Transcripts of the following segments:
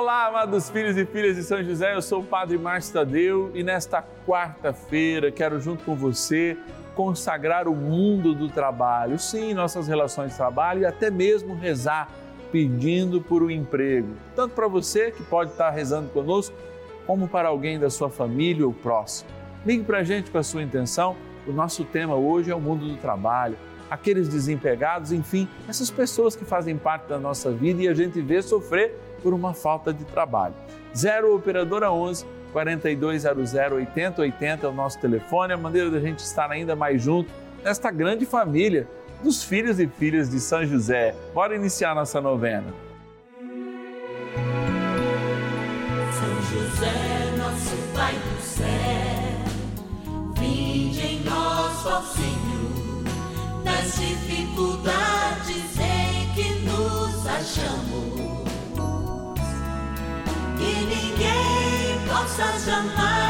Olá, amados filhos e filhas de São José, eu sou o Padre Márcio Tadeu e nesta quarta-feira quero, junto com você, consagrar o mundo do trabalho, sim, nossas relações de trabalho e até mesmo rezar pedindo por um emprego, tanto para você que pode estar rezando conosco, como para alguém da sua família ou próximo. Ligue para a gente com a sua intenção. O nosso tema hoje é o mundo do trabalho, aqueles desempregados, enfim, essas pessoas que fazem parte da nossa vida e a gente vê sofrer por uma falta de trabalho. 0 Operadora 11 4200 8080 é o nosso telefone, a maneira da gente estar ainda mais junto nesta grande família dos filhos e filhas de São José. Bora iniciar nossa novena. São José, nosso Pai do céu, vinde em nós, ó Senhor, nas dificuldades ninguém possa jamais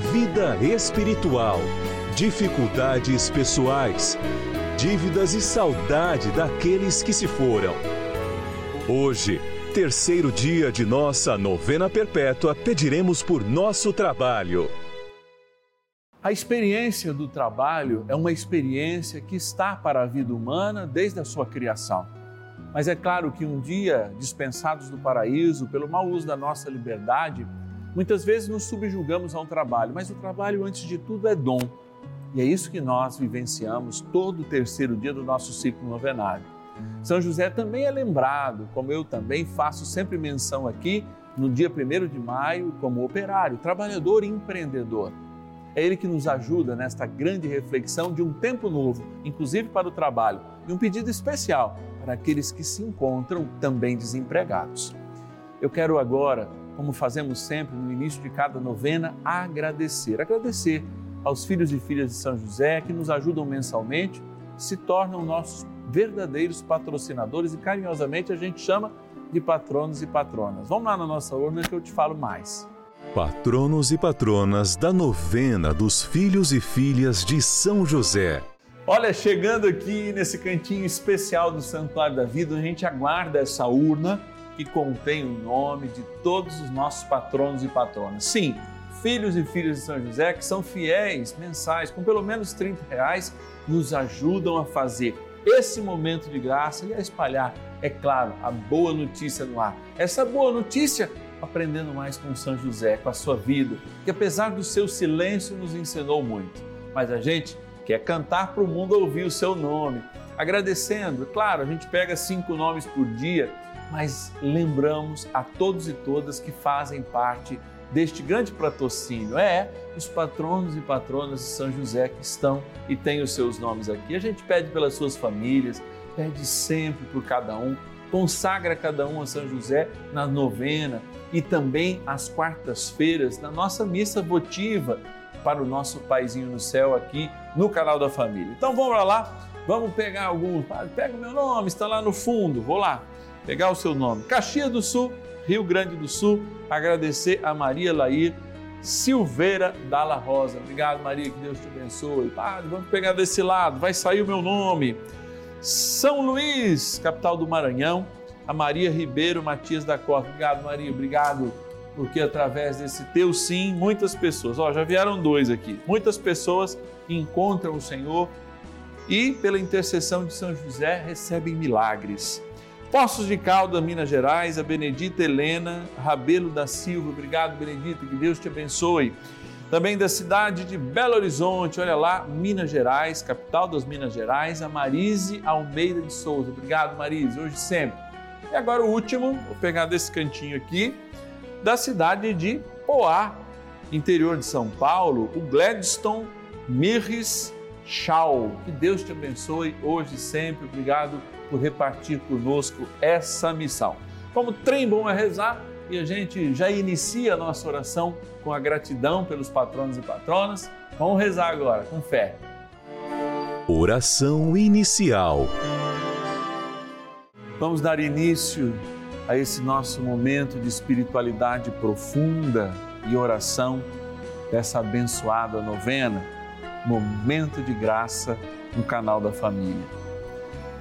vida espiritual, dificuldades pessoais, dívidas e saudade daqueles que se foram. Hoje, terceiro dia de nossa novena perpétua, pediremos por nosso trabalho. A experiência do trabalho é uma experiência que está para a vida humana desde a sua criação. Mas é claro que um dia, dispensados do paraíso pelo mau uso da nossa liberdade, Muitas vezes nos subjugamos a um trabalho, mas o trabalho, antes de tudo, é dom. E é isso que nós vivenciamos todo o terceiro dia do nosso ciclo novenário. São José também é lembrado, como eu também faço sempre menção aqui, no dia 1 de maio, como operário, trabalhador e empreendedor. É ele que nos ajuda nesta grande reflexão de um tempo novo, inclusive para o trabalho, e um pedido especial para aqueles que se encontram também desempregados. Eu quero agora como fazemos sempre no início de cada novena, agradecer. Agradecer aos filhos e filhas de São José que nos ajudam mensalmente, se tornam nossos verdadeiros patrocinadores e carinhosamente a gente chama de patronos e patronas. Vamos lá na nossa urna que eu te falo mais. Patronos e patronas da novena dos filhos e filhas de São José. Olha, chegando aqui nesse cantinho especial do Santuário da Vida, a gente aguarda essa urna que contém o nome de todos os nossos patronos e patronas. Sim, filhos e filhas de São José que são fiéis mensais, com pelo menos 30 reais, nos ajudam a fazer esse momento de graça e a espalhar, é claro, a boa notícia no ar. Essa boa notícia aprendendo mais com São José, com a sua vida, que apesar do seu silêncio nos ensinou muito. Mas a gente quer cantar para o mundo ouvir o seu nome. Agradecendo, claro, a gente pega cinco nomes por dia mas lembramos a todos e todas que fazem parte deste grande patrocínio. É, os patronos e patronas de São José que estão e têm os seus nomes aqui. A gente pede pelas suas famílias, pede sempre por cada um, consagra cada um a São José na novena e também às quartas-feiras na nossa missa votiva para o nosso Paizinho no céu aqui no canal da família. Então vamos lá, vamos pegar alguns. Pega o meu nome, está lá no fundo. Vou lá pegar o seu nome. Caxias do Sul, Rio Grande do Sul, agradecer a Maria Lair Silveira Dalla Rosa. Obrigado, Maria, que Deus te abençoe. Padre, vamos pegar desse lado, vai sair o meu nome. São Luís, capital do Maranhão, a Maria Ribeiro Matias da Costa. Obrigado, Maria, obrigado, porque através desse teu sim, muitas pessoas, ó, já vieram dois aqui, muitas pessoas encontram o Senhor e, pela intercessão de São José, recebem milagres. Poços de Caldas, Minas Gerais, a Benedita Helena Rabelo da Silva. Obrigado, Benedita, que Deus te abençoe. Também da cidade de Belo Horizonte, olha lá, Minas Gerais, capital das Minas Gerais, a Marise Almeida de Souza. Obrigado, Marise, hoje sempre. E agora o último, vou pegar desse cantinho aqui, da cidade de Poá, interior de São Paulo, o Gladstone Mirres Chau. Que Deus te abençoe hoje sempre. Obrigado por repartir conosco essa missão. Como trem bom é rezar e a gente já inicia a nossa oração com a gratidão pelos patronos e patronas. Vamos rezar agora com fé. Oração inicial. Vamos dar início a esse nosso momento de espiritualidade profunda e oração dessa abençoada novena, Momento de Graça no canal da Família.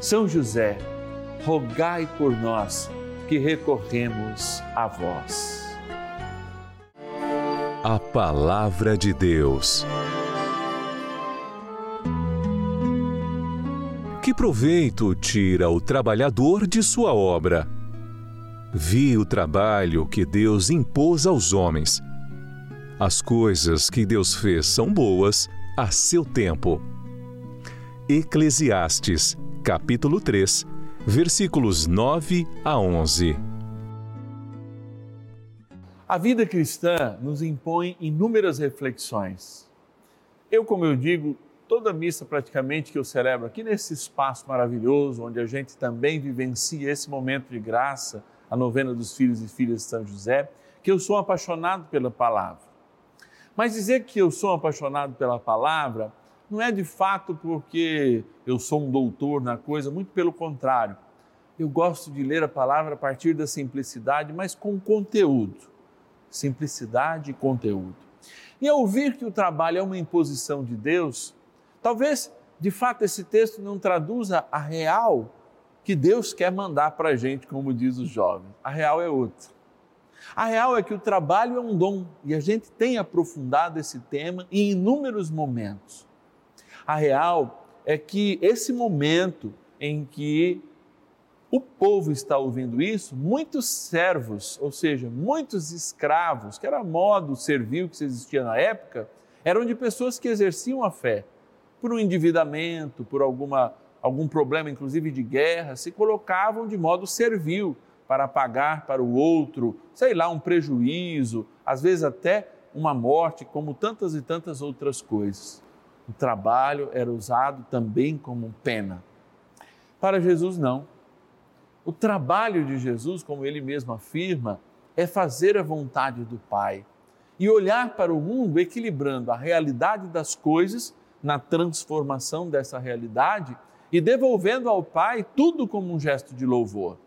São José, rogai por nós que recorremos a vós. A Palavra de Deus. Que proveito tira o trabalhador de sua obra? Vi o trabalho que Deus impôs aos homens as coisas que Deus fez são boas a seu tempo. Eclesiastes, capítulo 3, versículos 9 a 11. A vida cristã nos impõe inúmeras reflexões. Eu, como eu digo, toda missa praticamente que eu celebro aqui nesse espaço maravilhoso, onde a gente também vivencia esse momento de graça, a novena dos filhos e filhas de São José, que eu sou apaixonado pela palavra. Mas dizer que eu sou apaixonado pela palavra não é de fato porque eu sou um doutor na coisa, muito pelo contrário. Eu gosto de ler a palavra a partir da simplicidade, mas com conteúdo. Simplicidade e conteúdo. E ao ouvir que o trabalho é uma imposição de Deus, talvez de fato esse texto não traduza a real que Deus quer mandar para a gente, como diz os jovens. A real é outra. A real é que o trabalho é um dom e a gente tem aprofundado esse tema em inúmeros momentos. A real é que esse momento em que o povo está ouvindo isso, muitos servos, ou seja, muitos escravos, que era modo servil que existia na época, eram de pessoas que exerciam a fé por um endividamento, por alguma, algum problema, inclusive de guerra, se colocavam de modo servil para pagar para o outro, sei lá, um prejuízo, às vezes até uma morte, como tantas e tantas outras coisas. O trabalho era usado também como pena. Para Jesus, não. O trabalho de Jesus, como ele mesmo afirma, é fazer a vontade do Pai e olhar para o mundo equilibrando a realidade das coisas na transformação dessa realidade e devolvendo ao Pai tudo como um gesto de louvor.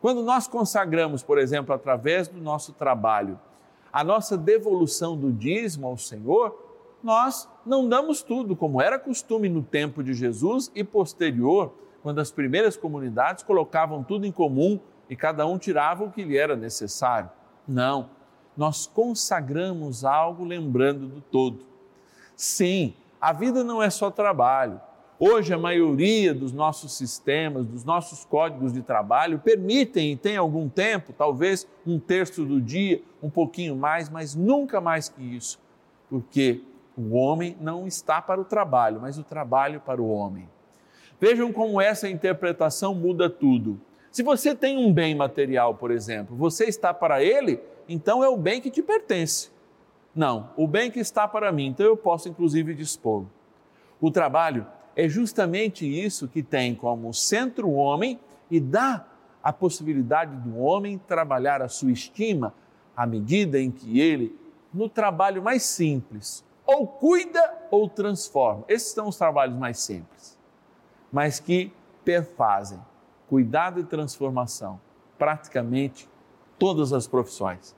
Quando nós consagramos, por exemplo, através do nosso trabalho, a nossa devolução do dízimo ao Senhor, nós não damos tudo, como era costume no tempo de Jesus e posterior, quando as primeiras comunidades colocavam tudo em comum e cada um tirava o que lhe era necessário. Não, nós consagramos algo lembrando do todo. Sim, a vida não é só trabalho. Hoje, a maioria dos nossos sistemas, dos nossos códigos de trabalho, permitem e tem algum tempo, talvez um terço do dia, um pouquinho mais, mas nunca mais que isso, porque o homem não está para o trabalho, mas o trabalho para o homem. Vejam como essa interpretação muda tudo. Se você tem um bem material, por exemplo, você está para ele, então é o bem que te pertence. Não, o bem que está para mim, então eu posso inclusive dispor. O trabalho é justamente isso que tem como centro o homem e dá a possibilidade do homem trabalhar a sua estima à medida em que ele, no trabalho mais simples, ou cuida ou transforma. Esses são os trabalhos mais simples, mas que perfazem cuidado e transformação, praticamente todas as profissões.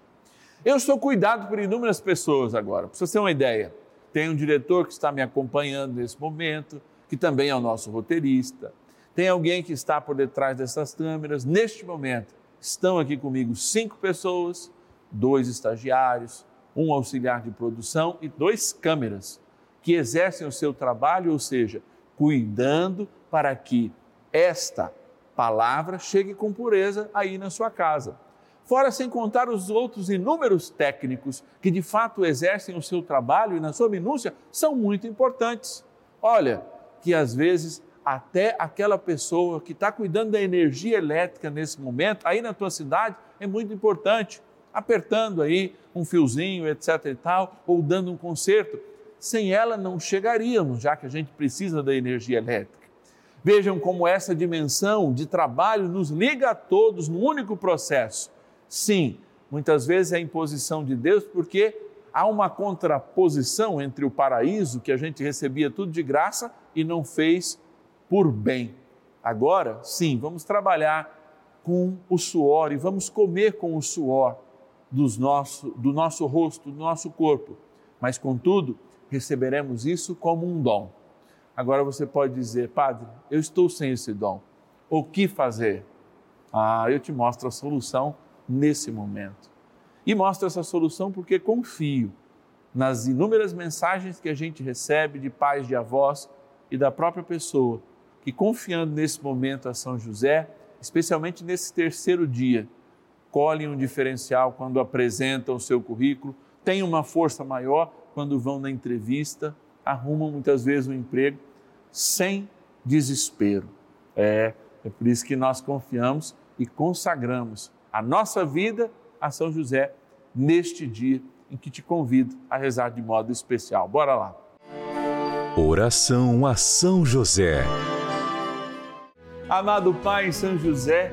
Eu sou cuidado por inúmeras pessoas agora. Para você ter uma ideia, tem um diretor que está me acompanhando nesse momento, que também é o nosso roteirista. Tem alguém que está por detrás dessas câmeras. Neste momento, estão aqui comigo cinco pessoas, dois estagiários, um auxiliar de produção e dois câmeras que exercem o seu trabalho, ou seja, cuidando para que esta palavra chegue com pureza aí na sua casa. Fora sem contar os outros inúmeros técnicos que de fato exercem o seu trabalho e na sua minúcia são muito importantes. Olha, que às vezes até aquela pessoa que está cuidando da energia elétrica nesse momento, aí na tua cidade, é muito importante, apertando aí um fiozinho, etc e tal, ou dando um conserto. Sem ela não chegaríamos, já que a gente precisa da energia elétrica. Vejam como essa dimensão de trabalho nos liga a todos num único processo. Sim, muitas vezes é a imposição de Deus, porque há uma contraposição entre o paraíso, que a gente recebia tudo de graça e não fez por bem. Agora, sim, vamos trabalhar com o suor e vamos comer com o suor dos nosso, do nosso rosto, do nosso corpo. Mas, contudo, receberemos isso como um dom Agora você pode dizer, Padre, eu estou sem esse dom. O que fazer? Ah, eu te mostro a solução nesse momento. E mostro essa solução porque confio nas inúmeras mensagens que a gente recebe de pais, de avós e da própria pessoa, que confiando nesse momento a São José, especialmente nesse terceiro dia, colhem um diferencial quando apresentam o seu currículo, têm uma força maior quando vão na entrevista arrumam muitas vezes um emprego sem desespero. É, é por isso que nós confiamos e consagramos a nossa vida a São José neste dia em que te convido a rezar de modo especial. Bora lá. Oração a São José. Amado Pai São José,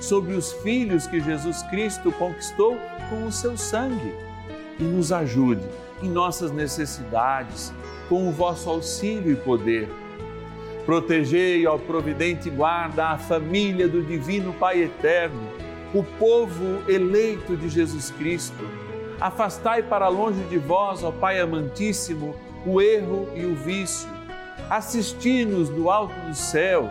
sobre os filhos que Jesus Cristo conquistou com o seu sangue e nos ajude em nossas necessidades com o vosso auxílio e poder. Protegei, ó providente guarda, a família do Divino Pai Eterno, o povo eleito de Jesus Cristo. Afastai para longe de vós, ó Pai amantíssimo, o erro e o vício. Assisti-nos do alto do céu,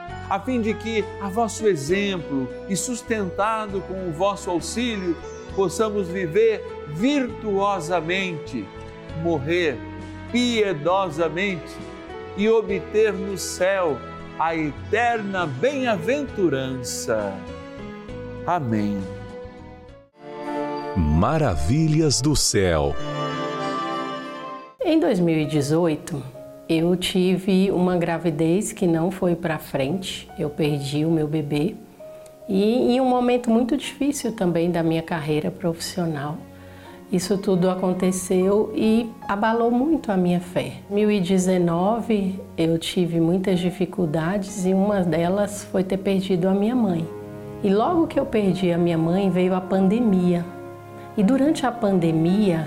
a fim de que, a vosso exemplo e sustentado com o vosso auxílio, possamos viver virtuosamente, morrer piedosamente e obter no céu a eterna bem-aventurança. Amém. Maravilhas do céu. Em 2018, eu tive uma gravidez que não foi para frente. Eu perdi o meu bebê e em um momento muito difícil também da minha carreira profissional. Isso tudo aconteceu e abalou muito a minha fé. Em 2019 eu tive muitas dificuldades e uma delas foi ter perdido a minha mãe. E logo que eu perdi a minha mãe veio a pandemia. E durante a pandemia,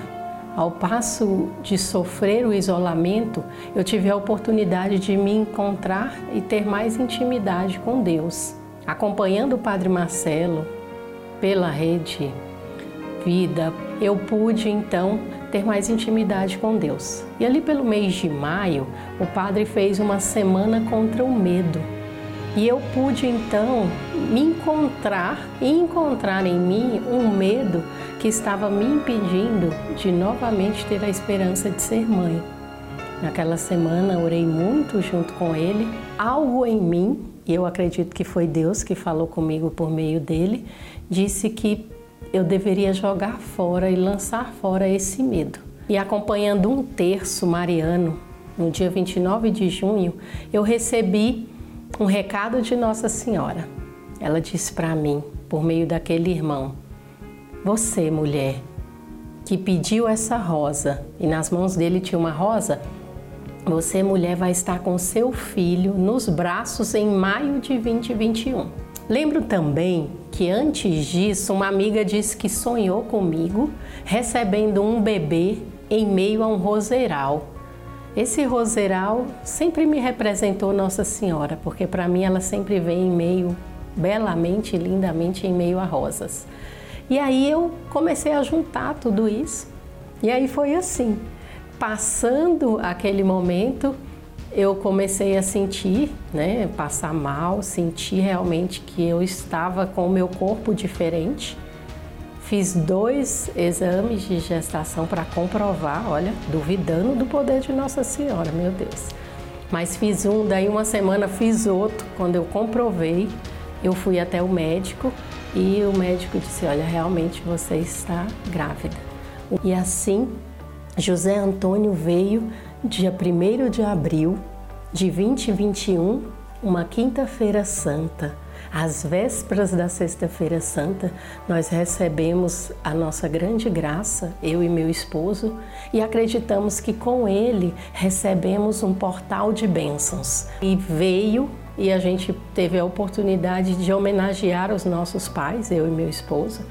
ao passo de sofrer o isolamento, eu tive a oportunidade de me encontrar e ter mais intimidade com Deus. Acompanhando o Padre Marcelo pela rede vida, eu pude então ter mais intimidade com Deus. E ali pelo mês de maio, o padre fez uma semana contra o medo. E eu pude então me encontrar e encontrar em mim um medo que estava me impedindo de novamente ter a esperança de ser mãe. Naquela semana orei muito junto com ele. Algo em mim, e eu acredito que foi Deus que falou comigo por meio dele, disse que eu deveria jogar fora e lançar fora esse medo. E acompanhando um terço mariano, no dia 29 de junho, eu recebi um recado de Nossa Senhora. Ela disse para mim, por meio daquele irmão: Você, mulher, que pediu essa rosa, e nas mãos dele tinha uma rosa, você, mulher, vai estar com seu filho nos braços em maio de 2021. Lembro também que antes disso, uma amiga disse que sonhou comigo recebendo um bebê em meio a um roseiral. Esse roseiral sempre me representou Nossa Senhora, porque para mim ela sempre vem em meio, belamente, lindamente, em meio a rosas. E aí eu comecei a juntar tudo isso. E aí foi assim, passando aquele momento, eu comecei a sentir, né, passar mal, sentir realmente que eu estava com o meu corpo diferente. Fiz dois exames de gestação para comprovar, olha, duvidando do poder de Nossa Senhora, meu Deus. Mas fiz um, daí uma semana fiz outro. Quando eu comprovei, eu fui até o médico e o médico disse: Olha, realmente você está grávida. E assim, José Antônio veio dia 1 de abril de 2021, uma quinta-feira santa. Às vésperas da Sexta-feira Santa, nós recebemos a nossa grande graça, eu e meu esposo, e acreditamos que com ele recebemos um portal de bênçãos. E veio e a gente teve a oportunidade de homenagear os nossos pais, eu e meu esposo.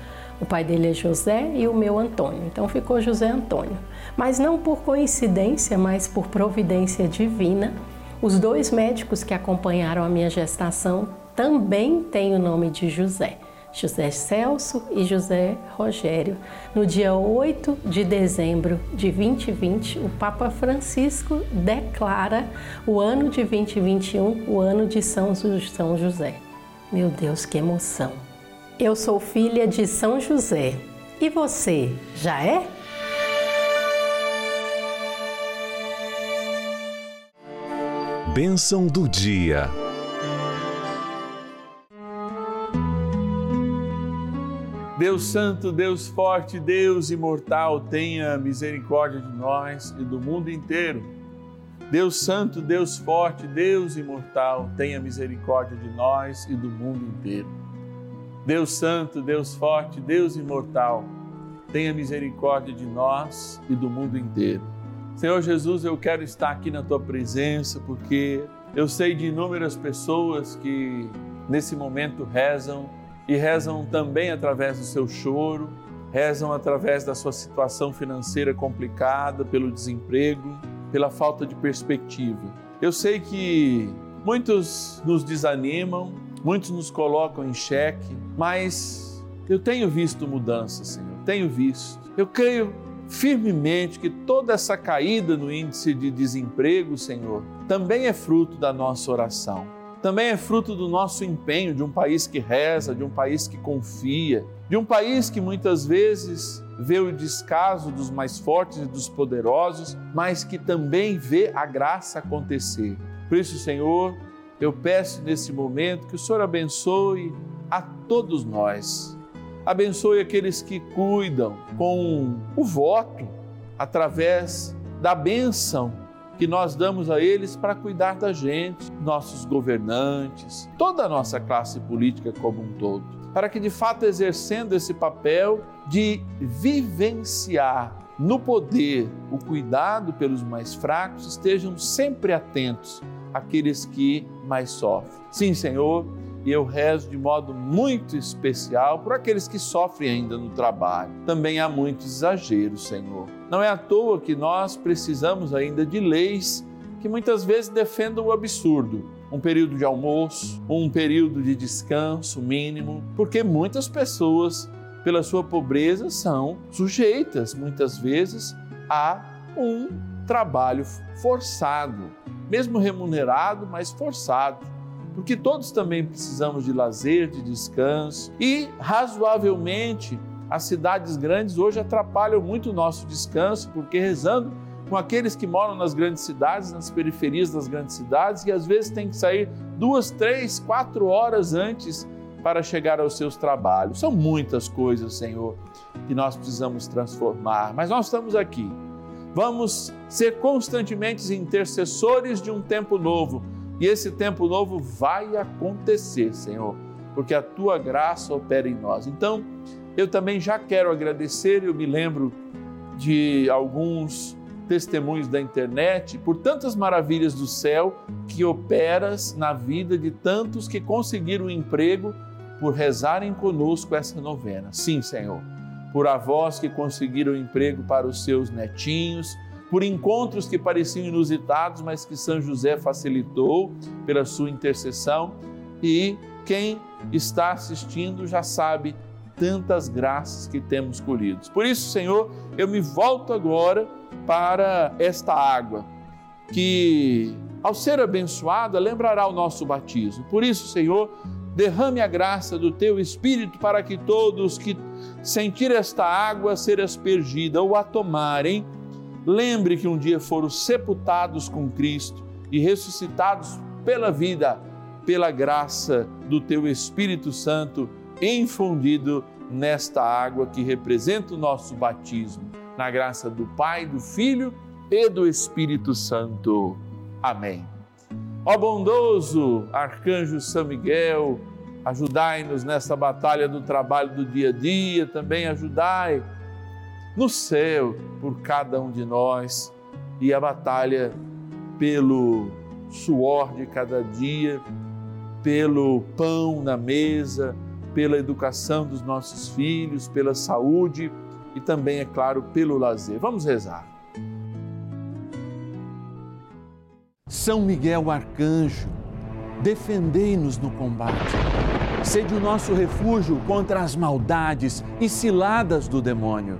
O pai dele é José e o meu Antônio. Então ficou José Antônio mas não por coincidência, mas por providência divina. Os dois médicos que acompanharam a minha gestação também têm o nome de José. José Celso e José Rogério. No dia 8 de dezembro de 2020, o Papa Francisco declara o ano de 2021 o ano de São José. Meu Deus, que emoção! Eu sou filha de São José. E você, já é? Bênção do dia. Deus Santo, Deus Forte, Deus Imortal, tenha misericórdia de nós e do mundo inteiro. Deus Santo, Deus Forte, Deus Imortal, tenha misericórdia de nós e do mundo inteiro. Deus Santo, Deus Forte, Deus Imortal, tenha misericórdia de nós e do mundo inteiro. Senhor Jesus, eu quero estar aqui na tua presença porque eu sei de inúmeras pessoas que nesse momento rezam e rezam também através do seu choro, rezam através da sua situação financeira complicada, pelo desemprego, pela falta de perspectiva. Eu sei que muitos nos desanimam, muitos nos colocam em xeque, mas eu tenho visto mudança, Senhor, tenho visto. Eu creio firmemente que toda essa caída no índice de desemprego, Senhor, também é fruto da nossa oração. Também é fruto do nosso empenho de um país que reza, de um país que confia, de um país que muitas vezes vê o descaso dos mais fortes e dos poderosos, mas que também vê a graça acontecer. Por isso, Senhor, eu peço nesse momento que o Senhor abençoe a todos nós Abençoe aqueles que cuidam com o voto, através da bênção que nós damos a eles para cuidar da gente, nossos governantes, toda a nossa classe política como um todo, para que de fato exercendo esse papel de vivenciar no poder o cuidado pelos mais fracos, estejam sempre atentos àqueles que mais sofrem. Sim, Senhor, e eu rezo de modo muito especial por aqueles que sofrem ainda no trabalho. Também há muitos exageros, Senhor. Não é à toa que nós precisamos ainda de leis que muitas vezes defendam o absurdo. Um período de almoço, um período de descanso mínimo, porque muitas pessoas, pela sua pobreza, são sujeitas muitas vezes a um trabalho forçado, mesmo remunerado, mas forçado porque todos também precisamos de lazer, de descanso e, razoavelmente, as cidades grandes hoje atrapalham muito o nosso descanso, porque rezando com aqueles que moram nas grandes cidades, nas periferias das grandes cidades, e às vezes tem que sair duas, três, quatro horas antes para chegar aos seus trabalhos. São muitas coisas, Senhor, que nós precisamos transformar, mas nós estamos aqui. Vamos ser constantemente intercessores de um tempo novo e esse tempo novo vai acontecer, Senhor, porque a tua graça opera em nós. Então, eu também já quero agradecer, eu me lembro de alguns testemunhos da internet, por tantas maravilhas do céu que operas na vida de tantos que conseguiram um emprego por rezarem conosco essa novena. Sim, Senhor, por avós que conseguiram emprego para os seus netinhos, por encontros que pareciam inusitados, mas que São José facilitou pela sua intercessão. E quem está assistindo já sabe tantas graças que temos colhidos. Por isso, Senhor, eu me volto agora para esta água que, ao ser abençoada, lembrará o nosso batismo. Por isso, Senhor, derrame a graça do teu Espírito para que todos que sentir esta água ser aspergida ou a tomarem, Lembre que um dia foram sepultados com Cristo e ressuscitados pela vida, pela graça do teu Espírito Santo infundido nesta água que representa o nosso batismo, na graça do Pai, do Filho e do Espírito Santo. Amém. Ó bondoso arcanjo São Miguel, ajudai-nos nesta batalha do trabalho do dia a dia, também ajudai no céu por cada um de nós e a batalha pelo suor de cada dia, pelo pão na mesa, pela educação dos nossos filhos, pela saúde e também, é claro, pelo lazer. Vamos rezar. São Miguel Arcanjo, defendei-nos no combate. Sede o nosso refúgio contra as maldades e ciladas do demônio.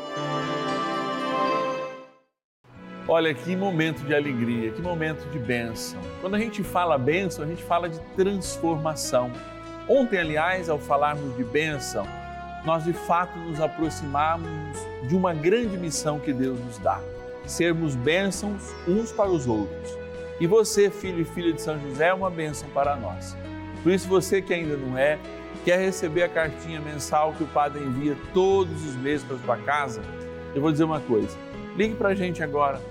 Olha que momento de alegria, que momento de bênção. Quando a gente fala bênção, a gente fala de transformação. Ontem, aliás, ao falarmos de bênção, nós de fato nos aproximamos de uma grande missão que Deus nos dá: sermos bênçãos uns para os outros. E você, filho e filha de São José, é uma bênção para nós. Por isso, você que ainda não é, quer receber a cartinha mensal que o Padre envia todos os meses para sua casa, eu vou dizer uma coisa. Ligue para a gente agora,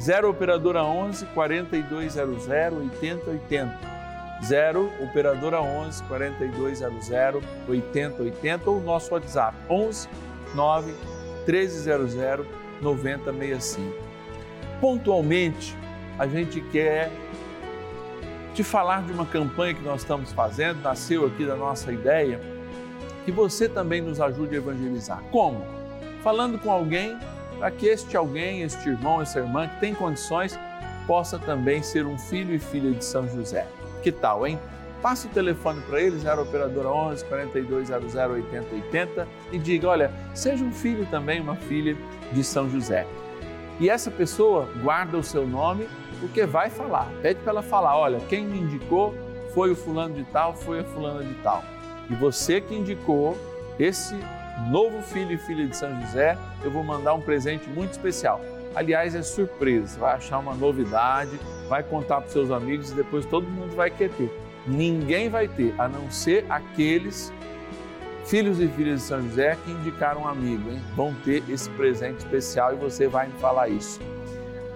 0 Operadora 11 4200 8080. 0 Operadora 11 4200 8080 ou nosso WhatsApp 11 9 1300 9065. Pontualmente, a gente quer te falar de uma campanha que nós estamos fazendo, nasceu aqui da nossa ideia, que você também nos ajude a evangelizar. Como? Falando com alguém para que este alguém, este irmão, essa irmã que tem condições, possa também ser um filho e filha de São José. Que tal, hein? Passe o telefone para eles, era operadora 11 4200 8080 e diga: olha, seja um filho também, uma filha de São José. E essa pessoa guarda o seu nome porque vai falar. Pede para ela falar: olha, quem me indicou foi o fulano de tal, foi a fulana de tal. E você que indicou esse novo filho e filha de São José, eu vou mandar um presente muito especial. Aliás, é surpresa, vai achar uma novidade, vai contar para seus amigos e depois todo mundo vai querer ter. Ninguém vai ter, a não ser aqueles filhos e filhas de São José que indicaram um amigo, hein? Vão ter esse presente especial e você vai me falar isso.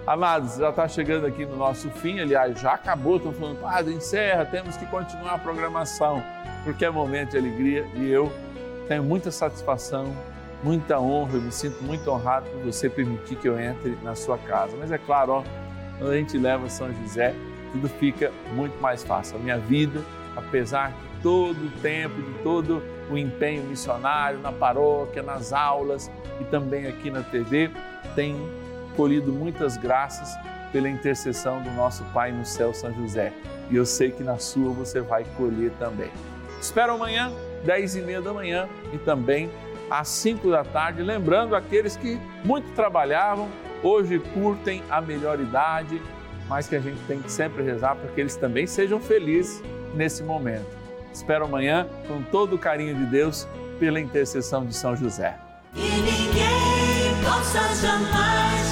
Amados, já está chegando aqui no nosso fim, aliás, já acabou, estão falando, padre, encerra, temos que continuar a programação, porque é momento de alegria e eu tenho muita satisfação, muita honra, eu me sinto muito honrado por você permitir que eu entre na sua casa. Mas é claro, ó, quando a gente leva São José, tudo fica muito mais fácil. A minha vida, apesar de todo o tempo, de todo o empenho missionário na paróquia, nas aulas e também aqui na TV, tem colhido muitas graças pela intercessão do nosso Pai no céu, São José. E eu sei que na sua você vai colher também. Espero amanhã, 10 e meia da manhã e também às 5 da tarde. Lembrando aqueles que muito trabalhavam, hoje curtem a melhor idade, mas que a gente tem que sempre rezar para que eles também sejam felizes nesse momento. Espero amanhã, com todo o carinho de Deus, pela intercessão de São José. E ninguém possa jamais